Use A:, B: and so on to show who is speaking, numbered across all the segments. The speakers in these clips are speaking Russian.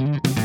A: Mm-hmm.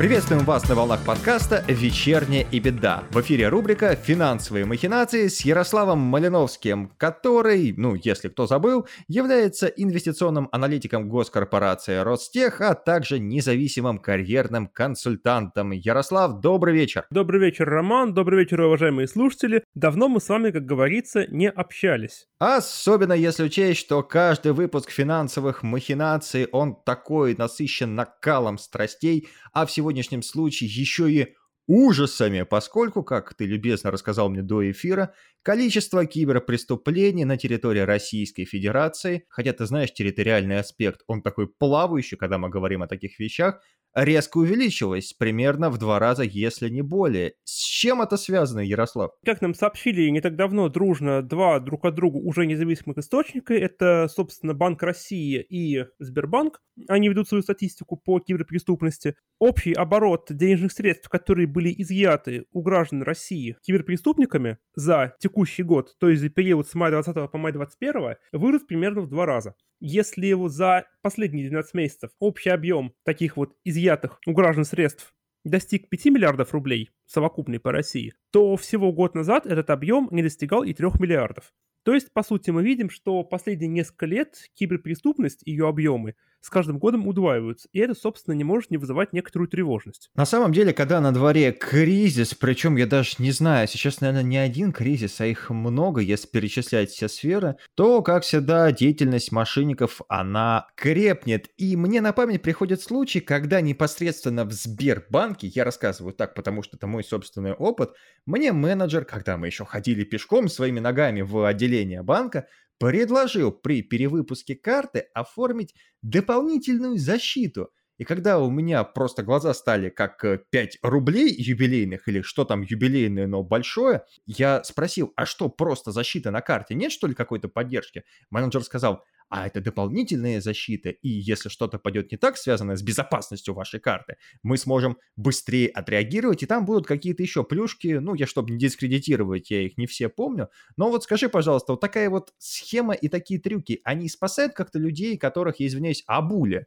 A: Приветствуем вас на волнах подкаста «Вечерняя и беда». В эфире рубрика «Финансовые махинации» с Ярославом Малиновским, который, ну, если кто забыл, является инвестиционным аналитиком госкорпорации Ростех, а также независимым карьерным консультантом. Ярослав, добрый вечер.
B: Добрый вечер, Роман. Добрый вечер, уважаемые слушатели. Давно мы с вами, как говорится, не общались.
A: Особенно если учесть, что каждый выпуск финансовых махинаций, он такой насыщен накалом страстей, а всего сегодняшнем случае еще и ужасами, поскольку, как ты любезно рассказал мне до эфира, количество киберпреступлений на территории Российской Федерации, хотя ты знаешь территориальный аспект, он такой плавающий, когда мы говорим о таких вещах, резко увеличилось, примерно в два раза, если не более. С чем это связано, Ярослав?
B: Как нам сообщили не так давно дружно два друг от друга уже независимых источника, это, собственно, Банк России и Сбербанк, они ведут свою статистику по киберпреступности. Общий оборот денежных средств, которые были изъяты у граждан России киберпреступниками за текущий год, то есть за период с мая 20 по май 21, вырос примерно в два раза. Если его за последние 12 месяцев общий объем таких вот изъятых у граждан средств достиг 5 миллиардов рублей совокупный по России, то всего год назад этот объем не достигал и 3 миллиардов. То есть, по сути, мы видим, что последние несколько лет киберпреступность и ее объемы с каждым годом удваиваются, и это, собственно, не может не вызывать некоторую тревожность.
A: На самом деле, когда на дворе кризис, причем я даже не знаю, сейчас, наверное, не один кризис, а их много, если перечислять все сферы, то, как всегда, деятельность мошенников, она крепнет. И мне на память приходит случай, когда непосредственно в Сбербанке, я рассказываю так, потому что это мой собственный опыт, мне менеджер, когда мы еще ходили пешком своими ногами в отделение банка, предложил при перевыпуске карты оформить дополнительную защиту. И когда у меня просто глаза стали как 5 э, рублей юбилейных или что там юбилейное, но большое, я спросил, а что, просто защита на карте? Нет, что ли, какой-то поддержки? Менеджер сказал, а это дополнительная защита, и если что-то пойдет не так, связанное с безопасностью вашей карты, мы сможем быстрее отреагировать, и там будут какие-то еще плюшки, ну, я чтобы не дискредитировать, я их не все помню, но вот скажи, пожалуйста, вот такая вот схема и такие трюки, они спасают как-то людей, которых, извиняюсь, обули?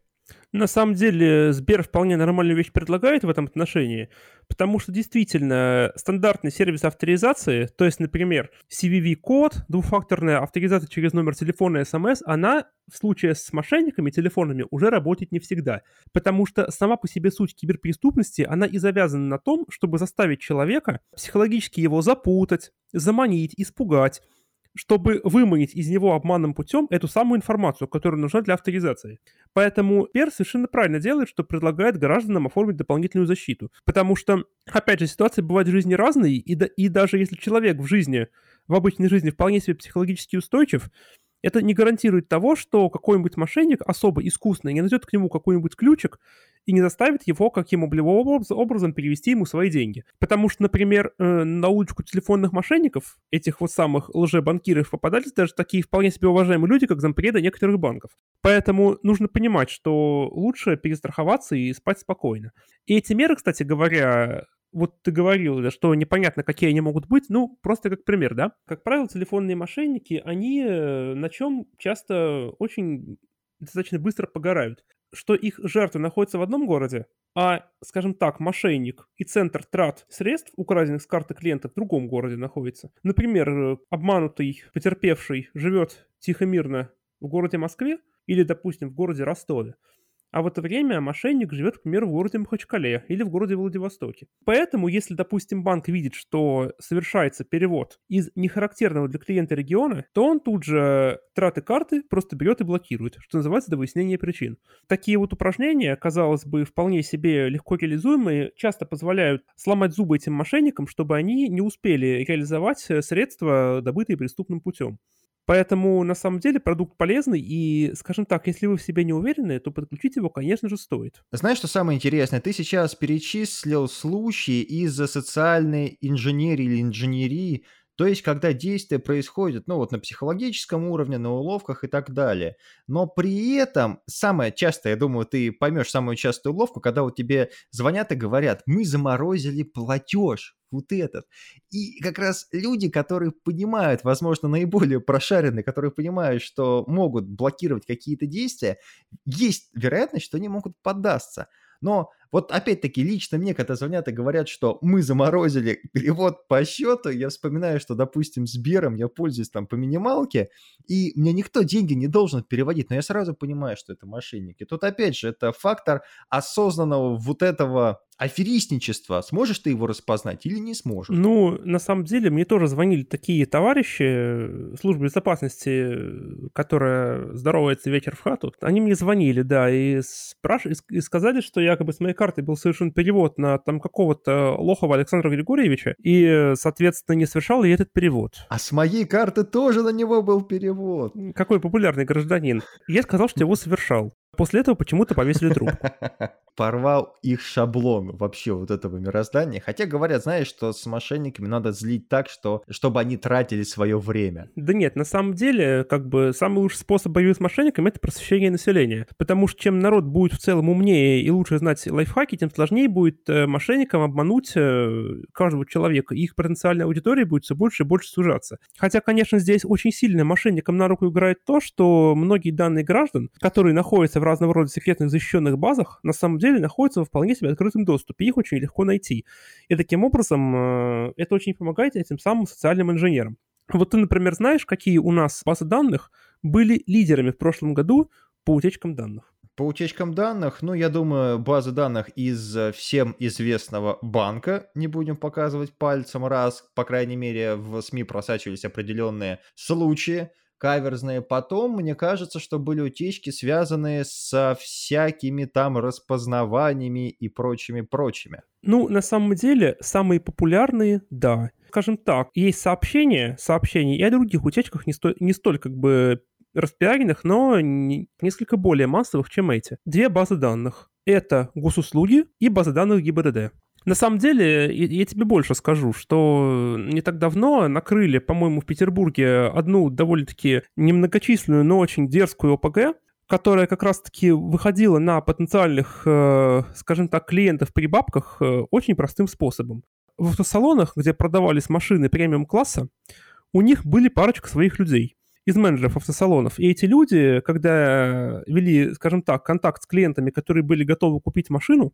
B: На самом деле Сбер вполне нормальную вещь предлагает в этом отношении, потому что действительно стандартный сервис авторизации, то есть, например, CVV-код, двухфакторная авторизация через номер телефона и смс, она в случае с мошенниками телефонами уже работает не всегда, потому что сама по себе суть киберпреступности, она и завязана на том, чтобы заставить человека психологически его запутать, заманить, испугать, чтобы выманить из него обманным путем эту самую информацию, которая нужна для авторизации. Поэтому Пер совершенно правильно делает, что предлагает гражданам оформить дополнительную защиту. Потому что, опять же, ситуации бывают в жизни разные, и, да, и даже если человек в жизни, в обычной жизни вполне себе психологически устойчив, это не гарантирует того, что какой-нибудь мошенник особо искусный не найдет к нему какой-нибудь ключик и не заставит его каким-либо образом перевести ему свои деньги. Потому что, например, э, на улочку телефонных мошенников, этих вот самых лжебанкиров, попадались даже такие вполне себе уважаемые люди, как зампреды некоторых банков. Поэтому нужно понимать, что лучше перестраховаться и спать спокойно. И эти меры, кстати говоря, вот ты говорил, да, что непонятно, какие они могут быть, ну, просто как пример, да. Как правило, телефонные мошенники, они э, на чем часто очень достаточно быстро погорают. Что их жертвы находятся в одном городе, а, скажем так, мошенник и центр трат средств, украденных с карты клиента, в другом городе находится. Например, э, обманутый, потерпевший живет тихо-мирно в городе Москве или, допустим, в городе Ростове а в это время мошенник живет, к примеру, в городе Махачкале или в городе Владивостоке. Поэтому, если, допустим, банк видит, что совершается перевод из нехарактерного для клиента региона, то он тут же траты карты просто берет и блокирует, что называется до выяснения причин. Такие вот упражнения, казалось бы, вполне себе легко реализуемые, часто позволяют сломать зубы этим мошенникам, чтобы они не успели реализовать средства, добытые преступным путем. Поэтому, на самом деле, продукт полезный, и, скажем так, если вы в себе не уверены, то подключить его, конечно же, стоит.
A: Знаешь, что самое интересное? Ты сейчас перечислил случаи из-за социальной инженерии или инженерии, то есть, когда действия происходят, ну, вот на психологическом уровне, на уловках и так далее. Но при этом, самое частое, я думаю, ты поймешь самую частую уловку, когда вот тебе звонят и говорят, мы заморозили платеж вот этот. И как раз люди, которые понимают, возможно, наиболее прошаренные, которые понимают, что могут блокировать какие-то действия, есть вероятность, что они могут поддаться. Но вот опять-таки лично мне, когда звонят и говорят, что мы заморозили перевод по счету, я вспоминаю, что, допустим, Сбером я пользуюсь там по минималке, и мне никто деньги не должен переводить, но я сразу понимаю, что это мошенники. Тут опять же это фактор осознанного вот этого аферистничества. Сможешь ты его распознать или не сможешь?
B: Ну, на самом деле, мне тоже звонили такие товарищи э, службы безопасности, которая здоровается вечер в хату. Они мне звонили, да, и, спраш... и сказали, что якобы с моей карты был совершен перевод на там какого-то Лохова Александра Григорьевича, и, соответственно, не совершал я этот перевод.
A: А с моей карты тоже на него был перевод.
B: Какой популярный гражданин. Я сказал, что его совершал. После этого почему-то повесили труп.
A: Порвал их шаблон вообще вот этого мироздания. Хотя говорят, знаешь, что с мошенниками надо злить так, что, чтобы они тратили свое время.
B: Да нет, на самом деле, как бы самый лучший способ борьбы с мошенниками — это просвещение населения. Потому что чем народ будет в целом умнее и лучше знать лайфхаки, тем сложнее будет э, мошенникам обмануть э, каждого человека. Их потенциальная аудитория будет все больше и больше сужаться. Хотя, конечно, здесь очень сильно мошенникам на руку играет то, что многие данные граждан, которые находятся в разного рода секретных защищенных базах на самом деле находятся в вполне себе открытом доступе, их очень легко найти. И таким образом э, это очень помогает этим самым социальным инженерам. Вот ты, например, знаешь, какие у нас базы данных были лидерами в прошлом году по утечкам данных?
A: По утечкам данных, ну, я думаю, базы данных из э, всем известного банка, не будем показывать пальцем раз, по крайней мере, в СМИ просачивались определенные случаи, каверзные. Потом, мне кажется, что были утечки, связанные со всякими там распознаваниями и прочими-прочими.
B: Ну, на самом деле, самые популярные, да. Скажем так, есть сообщения, сообщения и о других утечках не, сто, не столь как бы распиаренных, но не, несколько более массовых, чем эти. Две базы данных. Это госуслуги и база данных ГИБДД. На самом деле, я тебе больше скажу, что не так давно накрыли, по-моему, в Петербурге одну довольно-таки немногочисленную, но очень дерзкую ОПГ, которая как раз-таки выходила на потенциальных, э, скажем так, клиентов при бабках э, очень простым способом. В автосалонах, где продавались машины премиум-класса, у них были парочка своих людей из менеджеров автосалонов. И эти люди, когда вели, скажем так, контакт с клиентами, которые были готовы купить машину,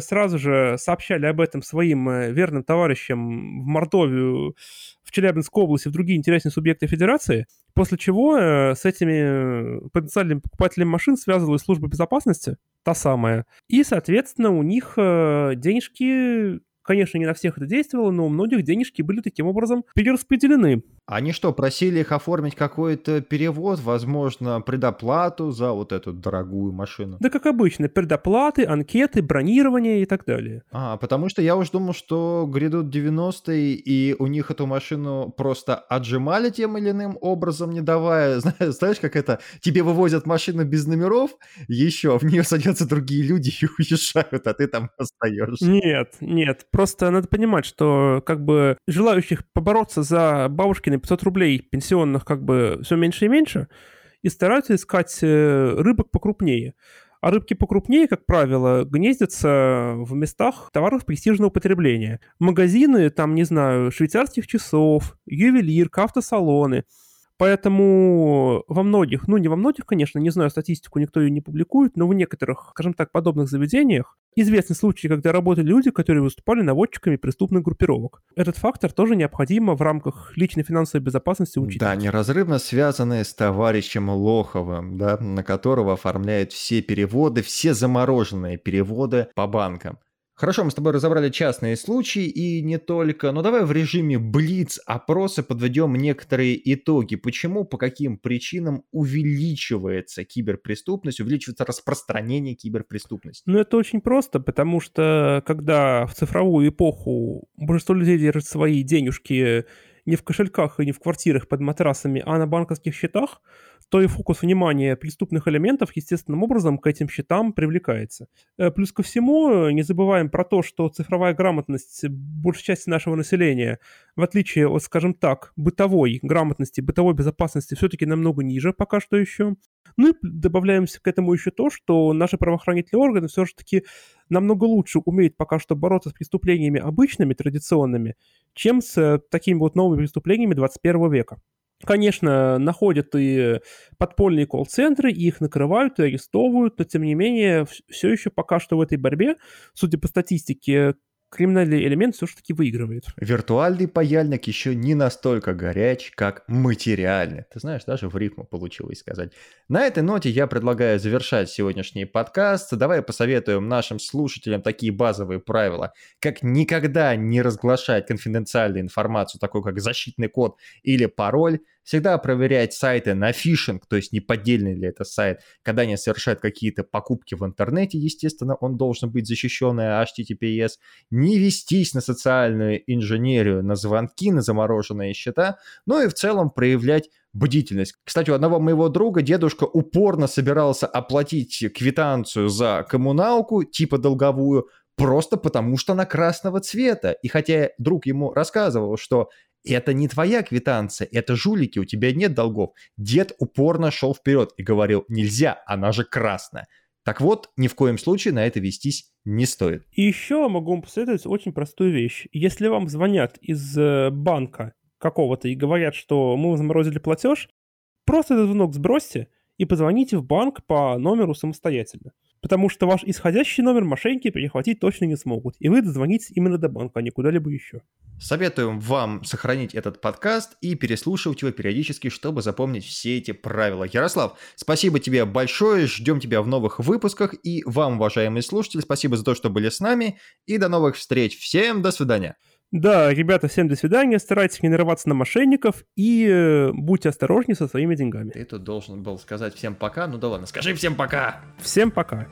B: сразу же сообщали об этом своим э, верным товарищам в Мордовию, в Челябинской области, в другие интересные субъекты федерации, после чего э, с этими потенциальными покупателями машин связывалась служба безопасности, та самая, и, соответственно, у них денежки Конечно, не на всех это действовало, но у многих денежки были таким образом перераспределены.
A: Они что, просили их оформить какой-то перевод, возможно, предоплату за вот эту дорогую машину?
B: Да, как обычно, предоплаты, анкеты, бронирование и так далее.
A: А, потому что я уж думал, что грядут 90-е, и у них эту машину просто отжимали тем или иным образом, не давая, знаешь, как это, тебе вывозят машину без номеров, еще в нее садятся другие люди и уезжают, а ты там остаешься.
B: Нет, нет, Просто надо понимать, что как бы желающих побороться за бабушкины 500 рублей пенсионных как бы все меньше и меньше, и стараются искать э, рыбок покрупнее. А рыбки покрупнее, как правило, гнездятся в местах товаров престижного потребления. Магазины, там, не знаю, швейцарских часов, ювелирка, автосалоны – Поэтому во многих, ну не во многих, конечно, не знаю статистику, никто ее не публикует, но в некоторых, скажем так, подобных заведениях известны случаи, когда работали люди, которые выступали наводчиками преступных группировок. Этот фактор тоже необходимо в рамках личной финансовой безопасности учитывать.
A: Да, неразрывно связанные с товарищем Лоховым, да, на которого оформляют все переводы, все замороженные переводы по банкам. Хорошо, мы с тобой разобрали частные случаи и не только. Но давай в режиме блиц опроса подведем некоторые итоги. Почему, по каким причинам увеличивается киберпреступность, увеличивается распространение киберпреступности?
B: Ну, это очень просто, потому что когда в цифровую эпоху большинство людей держит свои денежки не в кошельках и не в квартирах под матрасами, а на банковских счетах, то и фокус внимания преступных элементов естественным образом к этим счетам привлекается. Э, плюс ко всему, не забываем про то, что цифровая грамотность большей части нашего населения, в отличие от, скажем так, бытовой грамотности, бытовой безопасности, все-таки намного ниже пока что еще. Ну и добавляем к этому еще то, что наши правоохранительные органы все же таки намного лучше умеют пока что бороться с преступлениями обычными, традиционными, чем с э, такими вот новыми преступлениями 21 века. Конечно, находят и подпольные колл-центры, их накрывают, и арестовывают, но тем не менее все еще пока что в этой борьбе, судя по статистике, криминальный элемент все-таки выигрывает.
A: Виртуальный паяльник еще не настолько горяч, как материальный. Ты знаешь, даже в рифму получилось сказать. На этой ноте я предлагаю завершать сегодняшний подкаст. Давай посоветуем нашим слушателям такие базовые правила, как никогда не разглашать конфиденциальную информацию, такую как защитный код или пароль, всегда проверять сайты на фишинг, то есть не поддельный ли это сайт. Когда они совершают какие-то покупки в интернете, естественно, он должен быть защищенный HTTPS. Не вестись на социальную инженерию, на звонки, на замороженные счета, ну и в целом проявлять бдительность. Кстати, у одного моего друга дедушка упорно собирался оплатить квитанцию за коммуналку, типа долговую, просто потому что она красного цвета. И хотя друг ему рассказывал, что это не твоя квитанция, это жулики, у тебя нет долгов. Дед упорно шел вперед и говорил, нельзя, она же красная. Так вот, ни в коем случае на это вестись не стоит.
B: И еще могу вам посоветовать очень простую вещь. Если вам звонят из э, банка какого-то и говорят, что мы заморозили платеж, просто этот звонок сбросьте и позвоните в банк по номеру самостоятельно потому что ваш исходящий номер мошенники перехватить точно не смогут, и вы дозвонитесь именно до банка, а не куда-либо еще.
A: Советуем вам сохранить этот подкаст и переслушивать его периодически, чтобы запомнить все эти правила. Ярослав, спасибо тебе большое, ждем тебя в новых выпусках, и вам, уважаемые слушатели, спасибо за то, что были с нами, и до новых встреч. Всем до свидания.
B: Да, ребята, всем до свидания. Старайтесь не нарываться на мошенников и э, будьте осторожнее со своими деньгами.
A: Ты тут должен был сказать всем пока. Ну да ладно, скажи всем пока.
B: Всем пока.